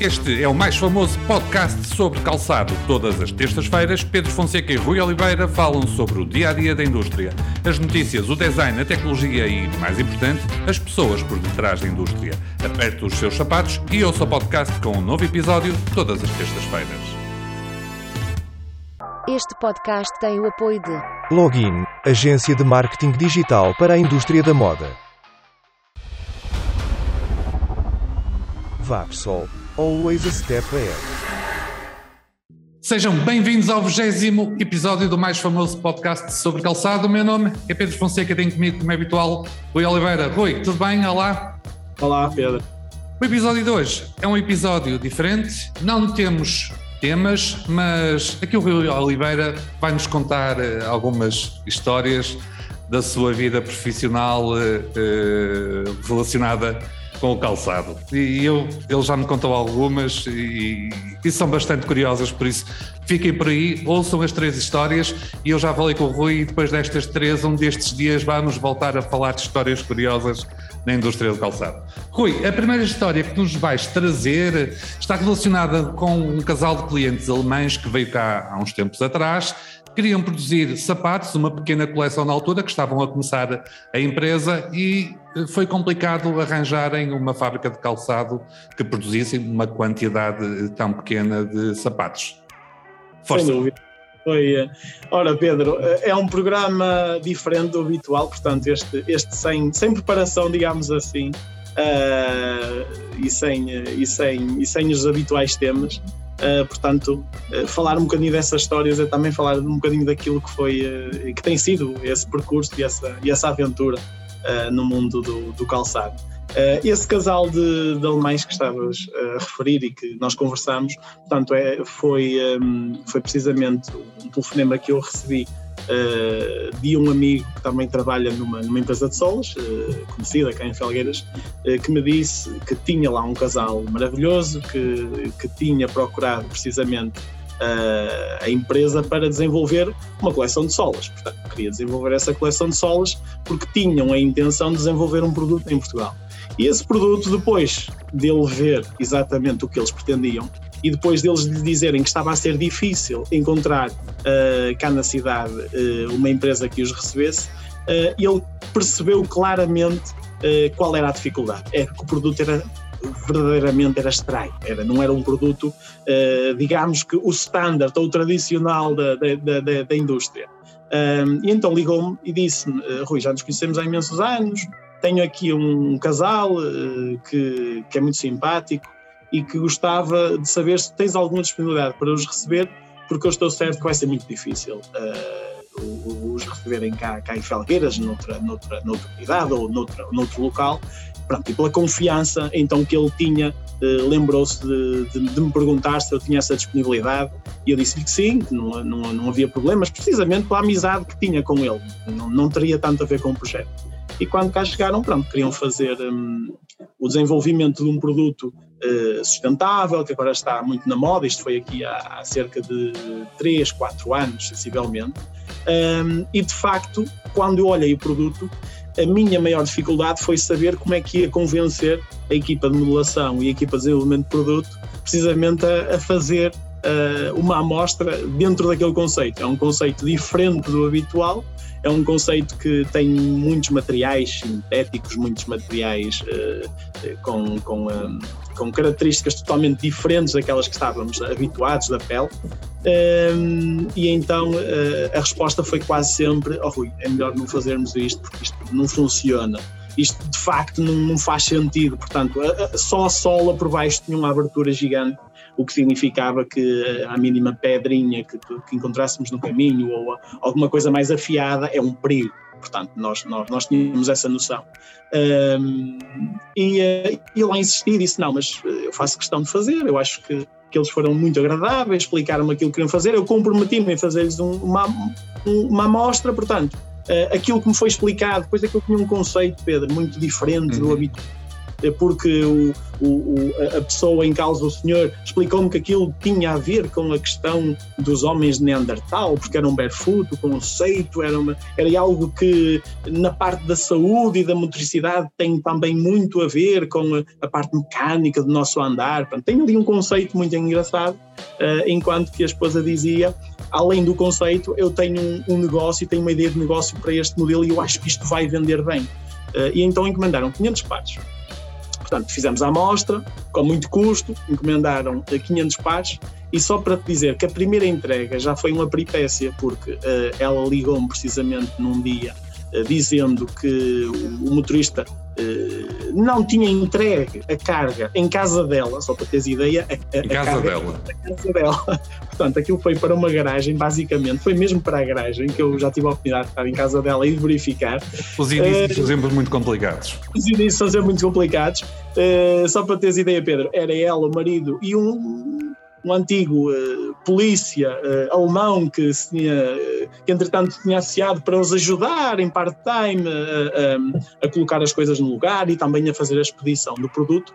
Este é o mais famoso podcast sobre calçado. Todas as terças-feiras, Pedro Fonseca e Rui Oliveira falam sobre o dia a dia da indústria, as notícias, o design, a tecnologia e, mais importante, as pessoas por detrás da indústria. Aperte os seus sapatos e ouça o podcast com um novo episódio todas as terças-feiras. Este podcast tem o apoio de Login, agência de marketing digital para a indústria da moda. Vapsol, always a step ahead. Sejam bem-vindos ao 20 episódio do mais famoso podcast sobre calçado. O meu nome é Pedro Fonseca, tenho comigo, como é habitual, Rui Oliveira. Rui, tudo bem? Olá. Olá, Pedro. O episódio de hoje é um episódio diferente. Não temos temas, mas aqui o Rui Oliveira vai nos contar eh, algumas histórias da sua vida profissional eh, eh, relacionada com o calçado. E eu, ele já me contou algumas e, e são bastante curiosas, por isso fiquem por aí, ouçam as três histórias e eu já falei com o Rui e depois destas três, um destes dias vamos voltar a falar de histórias curiosas na indústria do calçado. Rui, a primeira história que nos vais trazer está relacionada com um casal de clientes alemães que veio cá há uns tempos atrás queriam produzir sapatos, uma pequena coleção na altura, que estavam a começar a empresa e eh, foi complicado arranjarem uma fábrica de calçado que produzisse uma quantidade tão pequena de sapatos. Força. Sem dúvida. Foi, eh, ora, Pedro, eh, é um programa diferente do habitual, portanto, este, este sem, sem preparação, digamos assim, uh, e, sem, e, sem, e sem os habituais temas. Uh, portanto, uh, falar um bocadinho dessas histórias é também falar um bocadinho daquilo que foi, uh, que tem sido esse percurso e essa, e essa aventura no mundo do, do calçado. esse casal de, de, alemães que estavas a referir e que nós conversamos, portanto, é, foi, um, foi precisamente um telefonema que eu recebi uh, de um amigo que também trabalha numa, numa empresa de solas, uh, conhecida cá em Felgueiras, uh, que me disse que tinha lá um casal maravilhoso, que, que tinha procurado precisamente a empresa para desenvolver uma coleção de solas. Portanto, queria desenvolver essa coleção de solas porque tinham a intenção de desenvolver um produto em Portugal. E esse produto, depois dele ver exatamente o que eles pretendiam, e depois deles lhe dizerem que estava a ser difícil encontrar uh, cá na cidade uh, uma empresa que os recebesse, uh, ele percebeu claramente qual era a dificuldade. É que o produto era verdadeiramente era estranho, era, não era um produto, digamos que o standard ou o tradicional da, da, da, da indústria. e então ligou-me e disse-me, Rui, já nos conhecemos há imensos anos, tenho aqui um casal que, que é muito simpático, e que gostava de saber se tens alguma disponibilidade para os receber, porque eu estou certo que vai ser muito difícil uh, os receberem cá, cá em Felgueiras, noutra, noutra, noutra unidade ou noutra, noutro local. Pronto, e pela confiança então que ele tinha, uh, lembrou-se de, de, de, me perguntar se eu tinha essa disponibilidade e eu disse-lhe que sim, que não, não, não havia problemas, precisamente pela amizade que tinha com ele, não, não teria tanto a ver com o projeto. E quando cá chegaram, pronto, queriam fazer um, o desenvolvimento de um produto uh, sustentável, que agora está muito na moda, isto foi aqui há, há cerca de 3, 4 anos, sensivelmente, um, e de facto, quando eu olhei o produto, a minha maior dificuldade foi saber como é que ia convencer a equipa de modelação e a equipa de desenvolvimento de produto precisamente a, a fazer uh, uma amostra dentro daquele conceito. É um conceito diferente do habitual, é um conceito que tem muitos materiais sintéticos, muitos materiais uh, com, com, com, características totalmente diferentes daquelas que estávamos habituados da pele. Um, e então uh, a resposta foi quase sempre: oh Rui, é melhor não fazermos isto porque isto não funciona. Isto de facto não, não faz sentido. Portanto, a, a, só a sola por baixo tinha uma abertura gigante o que significava que a mínima pedrinha que, que encontrássemos no caminho ou alguma coisa mais afiada é um perigo. Portanto, nós, nós, nós tínhamos essa noção. Um, e, eh, e lá insisti e disse: Não, mas eu faço questão de fazer, eu acho que, que eles foram muito agradáveis, explicaram-me aquilo que queriam fazer, eu comprometi-me em fazer-lhes um, uma, uma amostra, portanto, aquilo que me foi explicado, depois é que eu tinha um conceito, Pedro, muito diferente uhum. do habitual porque o, o, a pessoa em causa, o senhor, explicou-me que aquilo tinha a ver com a questão dos homens de Neandertal, porque era um barefoot, o conceito era, uma, era algo que na parte da saúde e da motricidade tem também muito a ver com a, a parte mecânica do nosso andar. Portanto, tem ali um conceito muito engraçado, uh, enquanto que a esposa dizia além do conceito, eu tenho um, um, negócio, tenho uma ideia de negócio para este modelo e eu acho que isto vai vender bem. Uh, e então encomendaram 500 pares. Portanto, fizemos a amostra, com muito custo, encomendaram 500 pares e só para te dizer que a primeira entrega já foi uma peripécia, porque uh, ela ligou-me precisamente num dia uh, dizendo que o, o motorista uh, não tinha entregue a carga em casa dela, só para teres ideia. A, a, em casa dela. A casa dela. Portanto, aquilo foi para uma garagem, basicamente, foi mesmo para a garagem, que eu já tive a oportunidade de estar em casa dela e de verificar. Os inícios são sempre muito complicados. Os inícios são sempre muito complicados. só para teres ideia, Pedro, era ela, o marido e um um antigo uh, polícia uh, alemão que, se tinha, uh, que entretanto tinha associado para os ajudar em part-time a colocar as coisas no lugar e também a fazer a expedição do produto.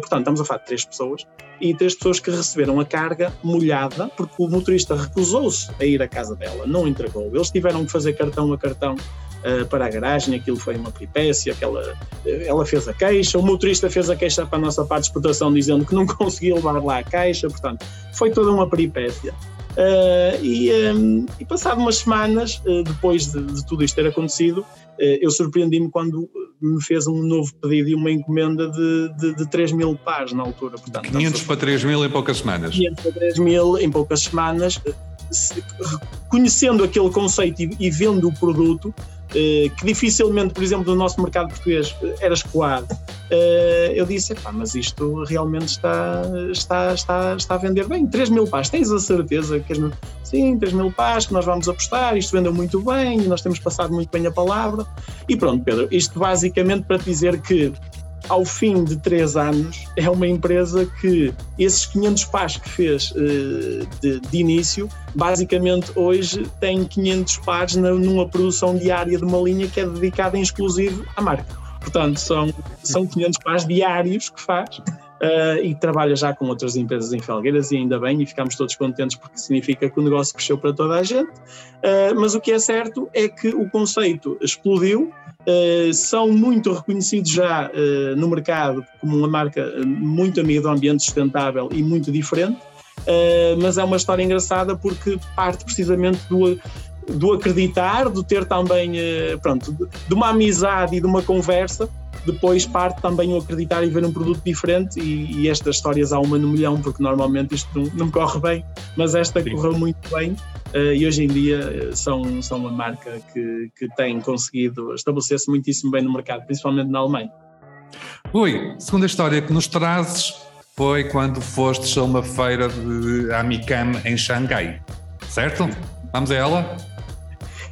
portanto, estamos a falar de três pessoas e três pessoas que receberam a carga molhada porque o motorista recusou-se a ir à casa dela, não entregou. Eles tiveram que fazer cartão a cartão uh, para a garagem, aquilo foi uma peripécia, aquela, ela fez a queixa, o motorista fez a queixa para a nossa parte de exportação dizendo que não conseguia levar lá a caixa, portanto, foi toda uma peripécia. Uh, e, um, e passado umas semanas, uh, depois de, de, tudo isto ter acontecido, uh, eu surpreendi-me quando me fez um novo pedido e uma encomenda de, de, de 3 mil pares na altura. Portanto, 500 para 3 mil em poucas semanas. 500 para 3 mil em poucas semanas. Conhecendo aquele conceito e, e vendo o produto, que dificilmente, por exemplo, no nosso mercado português eh, era escoado, eh, eu disse, mas isto realmente está, está, está, está a vender bem. 3 mil pás, tens a certeza que sim, 3 mil pás que nós vamos apostar, isto vendeu muito bem, nós temos passado muito bem a palavra. E pronto, Pedro, isto basicamente para te dizer que ao fim de três anos, é uma empresa que esses 500 pás que fez uh, de, de, início, basicamente hoje tem 500 pares numa produção diária de uma linha que é dedicada em exclusivo à marca. Portanto, são, são 500 pares diários que faz. Uh, e trabalha já com outras empresas em Felgueiras e ainda bem, e ficamos todos contentes porque significa que o negócio cresceu para toda a gente. Uh, mas o que é certo é que o conceito explodiu, Uh, são muito reconhecidos já uh, no mercado como uma marca muito amiga do ambiente sustentável e muito diferente, uh, mas é uma história engraçada porque parte precisamente do, do acreditar, do ter também, pronto, de uma amizade e de uma conversa depois parte também o acreditar e ver um produto diferente e, e, estas histórias há uma no milhão, porque normalmente isto não, não corre bem, mas esta Sim. correu muito bem uh, e hoje em dia eh, são, são uma marca que, que tem conseguido estabelecer-se muitíssimo bem no mercado, principalmente na Alemanha. Ui, segunda história que nos trazes foi quando fostes a uma feira de Amicam em Xangai, certo? Vamos a ela?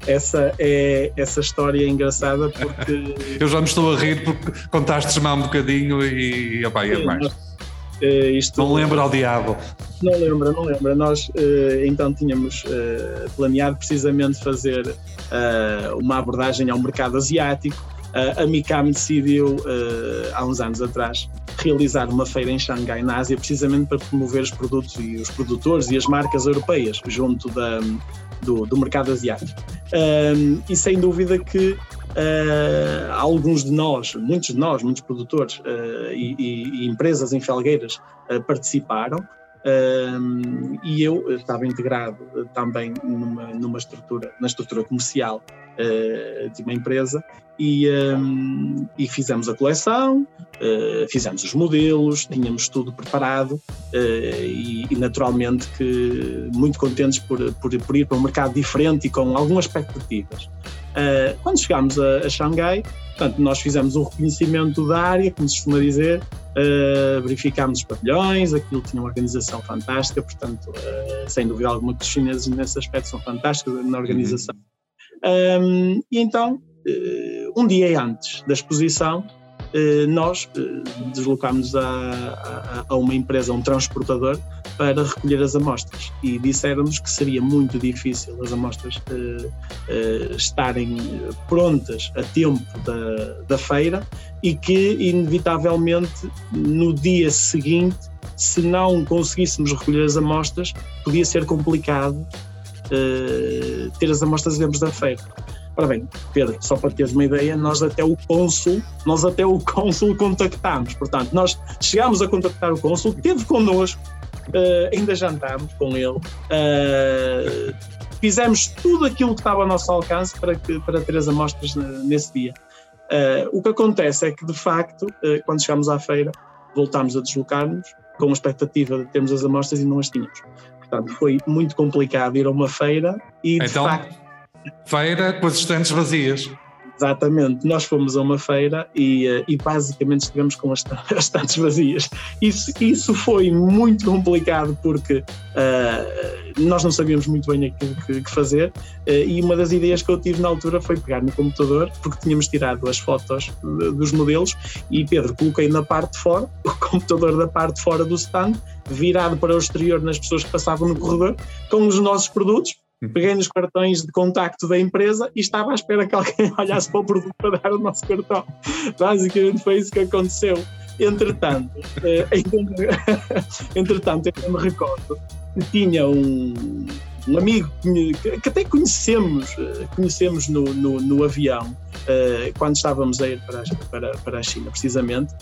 Essa é essa história é engraçada porque eu já me estou a rir porque contaste-me há um bocadinho e opa, é mais. Uh, isto, não lembra ao diabo. Não lembra, não lembra. Nós uh, então tínhamos uh, planeado precisamente fazer uma abordagem ao mercado asiático. A Mikam decidiu, há uns anos atrás, realizar uma feira em Xangai, na Ásia, precisamente para promover os produtos e os produtores e as marcas europeias junto da, do, do mercado asiático. E sem dúvida que Uh, alguns de nós, muitos de nós, muitos produtores uh, e, e, e, empresas em Felgueiras uh, participaram e eu estava integrado também numa, numa estrutura, na estrutura comercial de uma empresa e, um, e fizemos a coleção, uh, fizemos os modelos, tínhamos tudo preparado uh, e, e, naturalmente que muito contentes por, por, por, ir para um mercado diferente e com algumas expectativas. Uh, quando chegámos a, a Xangai, portanto, nós fizemos um reconhecimento da área, como se costuma dizer, verificámos os pavilhões, aquilo tinha uma organização fantástica, portanto, sem dúvida alguma que os chineses nesse aspecto são fantásticos na organização. Uhum. Um, e então, um dia antes da exposição, eh, nós eh, deslocámos a, a, a, uma empresa, um transportador, para recolher as amostras. E disseram-nos que seria muito difícil as amostras estarem prontas a tempo da, da feira e que, inevitavelmente, no dia seguinte, se não conseguíssemos recolher as amostras, podia ser complicado ter as amostras dentro da feira. Ora bem, Pedro, só para teres uma ideia, nós até o cônsul, nós até o cônsul contactámos. Portanto, nós chegámos a contactar o cônsul, teve connosco, uh, ainda jantámos com ele, uh, fizemos tudo aquilo que estava ao nosso alcance para, que, para ter as amostras nesse dia. Uh, o que acontece é que, de facto, quando chegámos à feira, voltámos a deslocar-nos com a expectativa de termos as amostras e não as tínhamos. Portanto, foi muito complicado ir a uma feira e, de então, facto Feira com as estantes vazias. Exatamente, nós fomos a uma feira e, eh, e basicamente estivemos com as, estantes vazias. Isso, isso foi muito complicado porque uh, nós não sabíamos muito bem aquilo que, que fazer uh, e uma das ideias que eu tive na altura foi pegar no computador, porque tínhamos tirado as fotos dos modelos e Pedro, coloquei na parte de fora, o computador da parte de fora do stand, virado para o exterior nas pessoas que passavam no corredor, com os nossos produtos, peguei nos cartões de contacto da empresa e estava à espera que alguém olhasse para o produto para dar o nosso cartão. Basicamente foi isso que aconteceu. Entretanto, eh, entretanto, eu me recordo que tinha um, um amigo que até conhecemos, eh, conhecemos no, no, no avião, uh, quando estávamos a ir para, para, para a China, precisamente,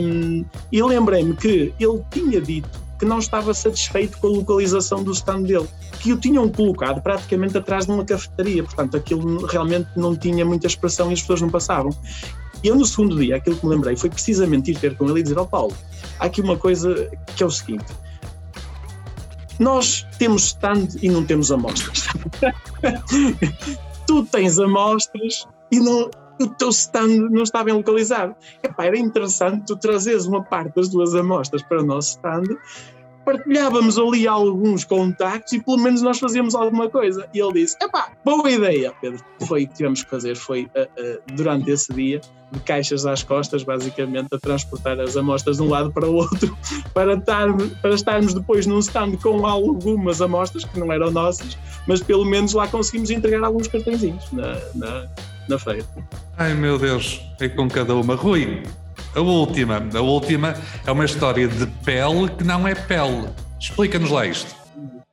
um, e lembrei-me que ele tinha dito que não estava satisfeito com a localização do stand dele, que o tinham colocado praticamente atrás de uma cafetaria, portanto aquilo realmente não tinha muita expressão e as pessoas não passavam. E eu no segundo dia, aquilo que me lembrei foi precisamente ir ter com ele e dizer ao oh, Paulo, há aqui uma coisa que é o seguinte, nós temos stand e não temos amostras. tu tens amostras e não, o teu stand não está bem localizado. Epá, era interessante tu trazeres uma parte das duas amostras para o nosso stand, partilhávamos ali alguns contactos e pelo menos nós fazíamos alguma coisa. E ele disse: epá, boa ideia, Pedro. Foi o que tivemos que fazer, foi uh, uh, durante esse dia, de caixas às costas, basicamente, a transportar as amostras de um lado para o outro, para, estar, para estarmos depois num stand com algumas amostras, que não eram nossas, mas pelo menos lá conseguimos entregar alguns cartõezinhos na, na na feira. Ai meu Deus, é com cada uma. Rui, a última. A última é uma história de pele que não é pele. Explica-nos lá isto.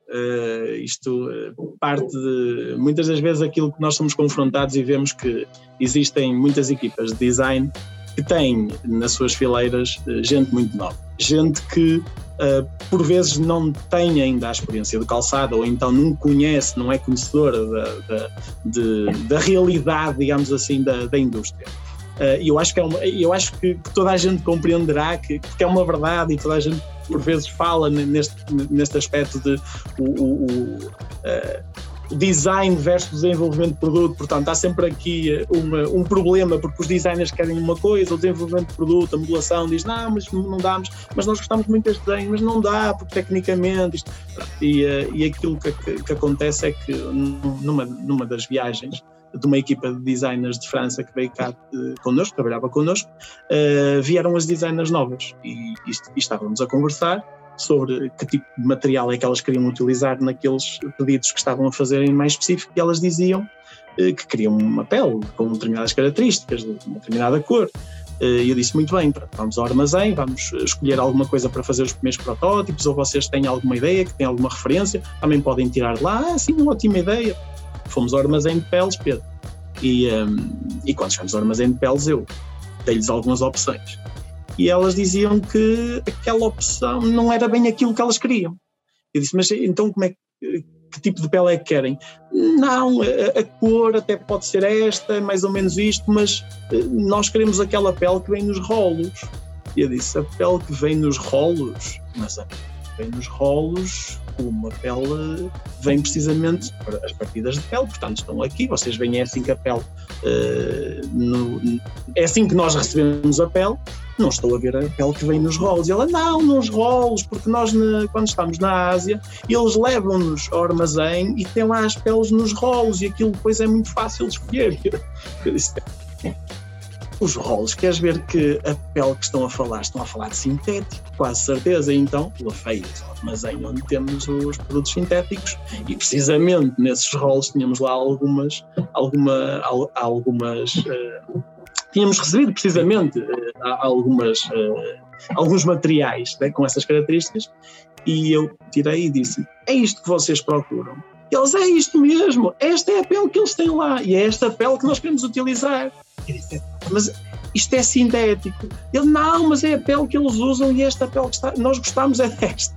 Uh, isto uh, parte de muitas das vezes aquilo que nós somos confrontados e vemos que existem muitas equipas de design que têm nas suas fileiras uh, gente muito nova, gente que uh, por vezes não tem ainda a experiência de calçado ou então não conhece, não é conhecedora da, da, da realidade, digamos assim, da, da indústria. Uh, eu acho, que, é uma, eu acho que, que, toda a gente compreenderá que, que é uma verdade e toda a gente por vezes fala neste, neste aspecto de o, o, o design versus desenvolvimento de produto, portanto há sempre aqui eh, uma, um problema porque os designers querem uma coisa, o desenvolvimento de produto, a modulação diz não, mas não damos, mas nós gostamos muito deste desenho, mas não dá porque tecnicamente isto, e, eh, e aquilo que, que, que, acontece é que numa, numa das viagens de uma equipa de designers de França que veio cá uh, connosco, trabalhava connosco, uh, vieram as designers novas. E, e, e estávamos a conversar sobre que tipo de material é que elas queriam utilizar naqueles pedidos que estavam a fazer em mais específico e elas diziam eh, que queriam uma pele com determinadas características, de uma determinada cor. Eh, e eu disse, muito bem, vamos ao armazém, vamos escolher alguma coisa para fazer os primeiros protótipos, ou vocês têm alguma ideia, que têm alguma referência, também podem tirar lá, ah, sim, uma ótima ideia. Fomos ao armazém de peles, Pedro. E, um, ehm, e quando chegamos ao armazém de peles, eu dei-lhes algumas opções e elas diziam que aquela opção não era bem aquilo que elas queriam. Eu disse, mas então como é que, que tipo de pele é que querem? Não, a, a, cor até pode ser esta, mais ou menos isto, mas eh, nós queremos aquela pele que vem nos rolos. E eu disse, a pele que vem nos rolos? Mas a vem nos rolos, uma pele vem precisamente para as partidas de pele, portanto estão aqui, vocês veem é assim que a pele uh, no, é assim que nós recebemos a pele, não estou a ver a pele que vem nos rolos. E ela, não, nos rolos, porque nós, na, quando estamos na Ásia, eles levam-nos ao armazém e têm lá as peles nos rolos, e aquilo depois é muito fácil de escolher. Eu disse, os rolos, queres ver que a pele que estão a falar, estão a falar de sintético, quase certeza. Então, o armazém onde temos os produtos sintéticos e precisamente nesses rolos tínhamos lá algumas, alguma, algumas uh, tínhamos recebido precisamente uh, algumas, uh, alguns materiais né, com essas características e eu tirei e disse: é isto que vocês procuram. Eles, é isto mesmo, esta é a pele que eles têm lá e é esta pele que nós queremos utilizar. Disse, mas isto é sintético. Ele, não, mas é a pele que eles usam e esta pele que está, nós gostamos é desta.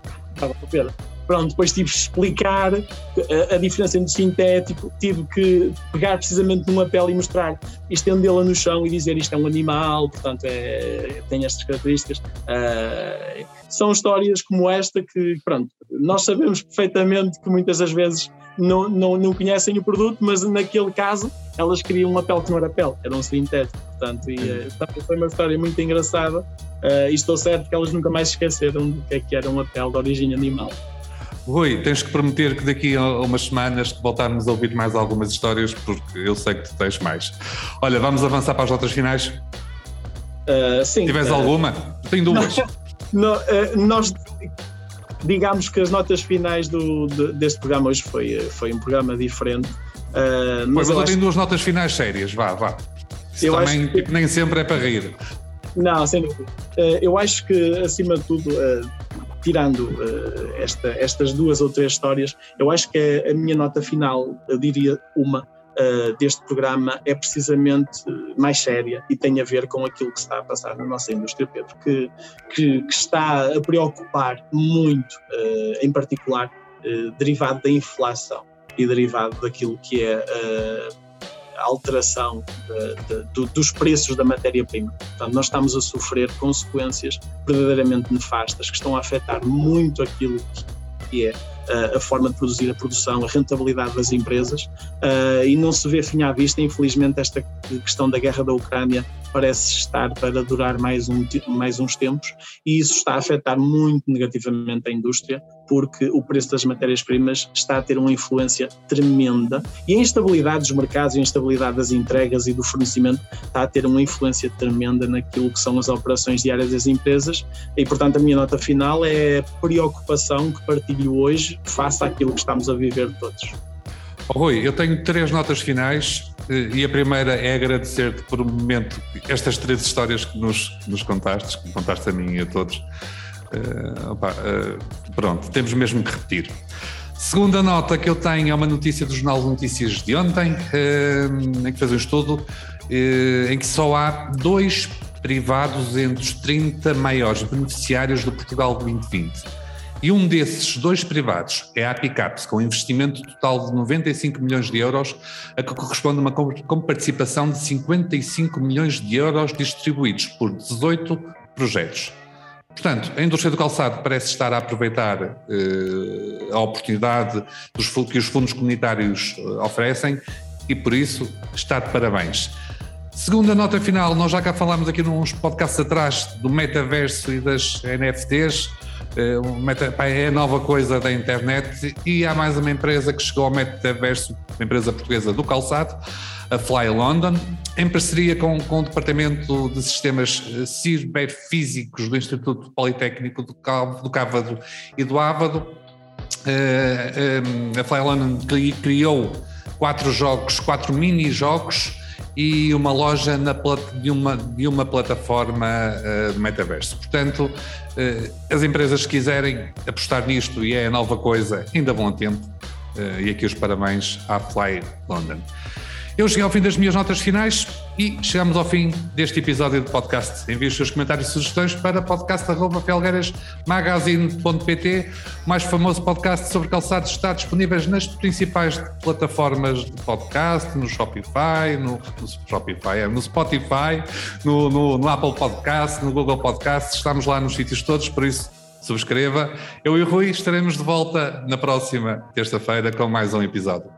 Pronto, depois tive que explicar a, a, diferença entre sintético, tive que pegar precisamente numa pele e mostrar, estendê-la no chão e dizer isto é um animal, portanto é, tem estas características. Uh, são histórias como esta que, pronto, nós sabemos perfeitamente que muitas das vezes não, não, não conhecem o produto, mas naquele caso elas queriam uma pele que não era pele, era um sintético. Portanto, e, uh, foi uma história muito engraçada uh, e estou certo que elas nunca mais esqueceram do que é que era uma pele de origem animal. Rui, tens que prometer que daqui a umas semanas voltarmos a ouvir mais algumas histórias, porque eu sei que tu tens mais. Olha, vamos avançar para as notas finais? Uh, sim. Tiveres uh, alguma? Tenho duas. Não, uh, nós, digamos que as notas finais do, de, deste programa hoje foi, foi um programa diferente. Uh, mas, pois, eu, eu tenho duas notas finais sérias, vá, vá. Isso eu também que... tipo, nem sempre é para rir. Não, sem dúvida. eu acho que, acima de tudo, tirando uh, esta, estas duas ou três histórias, eu acho que a, a minha nota final, eu diria uma, uh, deste programa é precisamente mais séria e tem a ver com aquilo que está a passar na nossa indústria, Pedro, que, que, que está a preocupar muito, uh, em particular, derivado da inflação e derivado daquilo que é alteração de, de, dos preços da matéria-prima. Portanto, nós estamos a sofrer consequências verdadeiramente nefastas que estão a afetar muito aquilo que é a forma de produzir a produção, a rentabilidade das empresas uh, e não se vê fim à vista. Infelizmente, esta questão da guerra da Ucrânia parece estar para durar mais, um, mais uns tempos e isso está a afetar muito negativamente a indústria porque o preço das matérias-primas está a ter uma influência tremenda e a instabilidade dos mercados, a instabilidade das entregas e do fornecimento está a ter uma influência tremenda naquilo que são as operações diárias das empresas e, portanto, a minha nota final é a preocupação que partilho hoje face àquilo que estamos a viver todos. Oh, Rui, eu tenho três notas finais eh, e a primeira é agradecer-te por um momento estas três histórias que nos, que nos contaste, que contaste a mim e a todos. Uh, opa, uh, pronto, temos mesmo que repetir. Segunda nota que eu tenho é uma notícia do Jornal de Notícias de ontem, uh, em que fez um estudo em que só há dois privados entre os 30 maiores beneficiários do Portugal 2020 e um desses dois privados é a Apicaps, com um investimento total de 95 milhões de euros, a que corresponde uma participação de 55 milhões de euros distribuídos por 18 projetos. Portanto, a indústria do calçado parece estar a aproveitar eh, a oportunidade dos, que os fundos comunitários eh, oferecem e, por isso, está de parabéns. Segunda nota final, nós já cá falámos aqui nos podcasts atrás do metaverso e das NFTs. É, é nova coisa da internet e há mais uma empresa que chegou ao metaverso, uma empresa portuguesa do calçado, a Fly London, em parceria com, com o Departamento de Sistemas eh, Ciberfísicos do Instituto Politécnico do, do Cávado e do Ávado. Eh, eh, a Fly London criou quatro jogos, quatro mini-jogos e uma loja na, de, uma, de uma plataforma uh, metaverso. Portanto, uh, as empresas que quiserem apostar nisto e é a nova coisa, ainda vão a tempo. Uh, e aqui os parabéns à Fly London. Eu cheguei ao fim das minhas notas finais e chegamos ao fim deste episódio de podcast. Envie os seus comentários e sugestões para podcast.felgueirasmagazine.pt O mais famoso podcast sobre calçados está disponível nas principais plataformas de podcast, no Shopify, no, no Shopify, é, no Spotify, no, no, no Apple Podcast, no Google Podcast. Estamos lá nos sítios todos, por isso subscreva. Eu e o Rui estaremos de volta na próxima terça-feira com mais um episódio.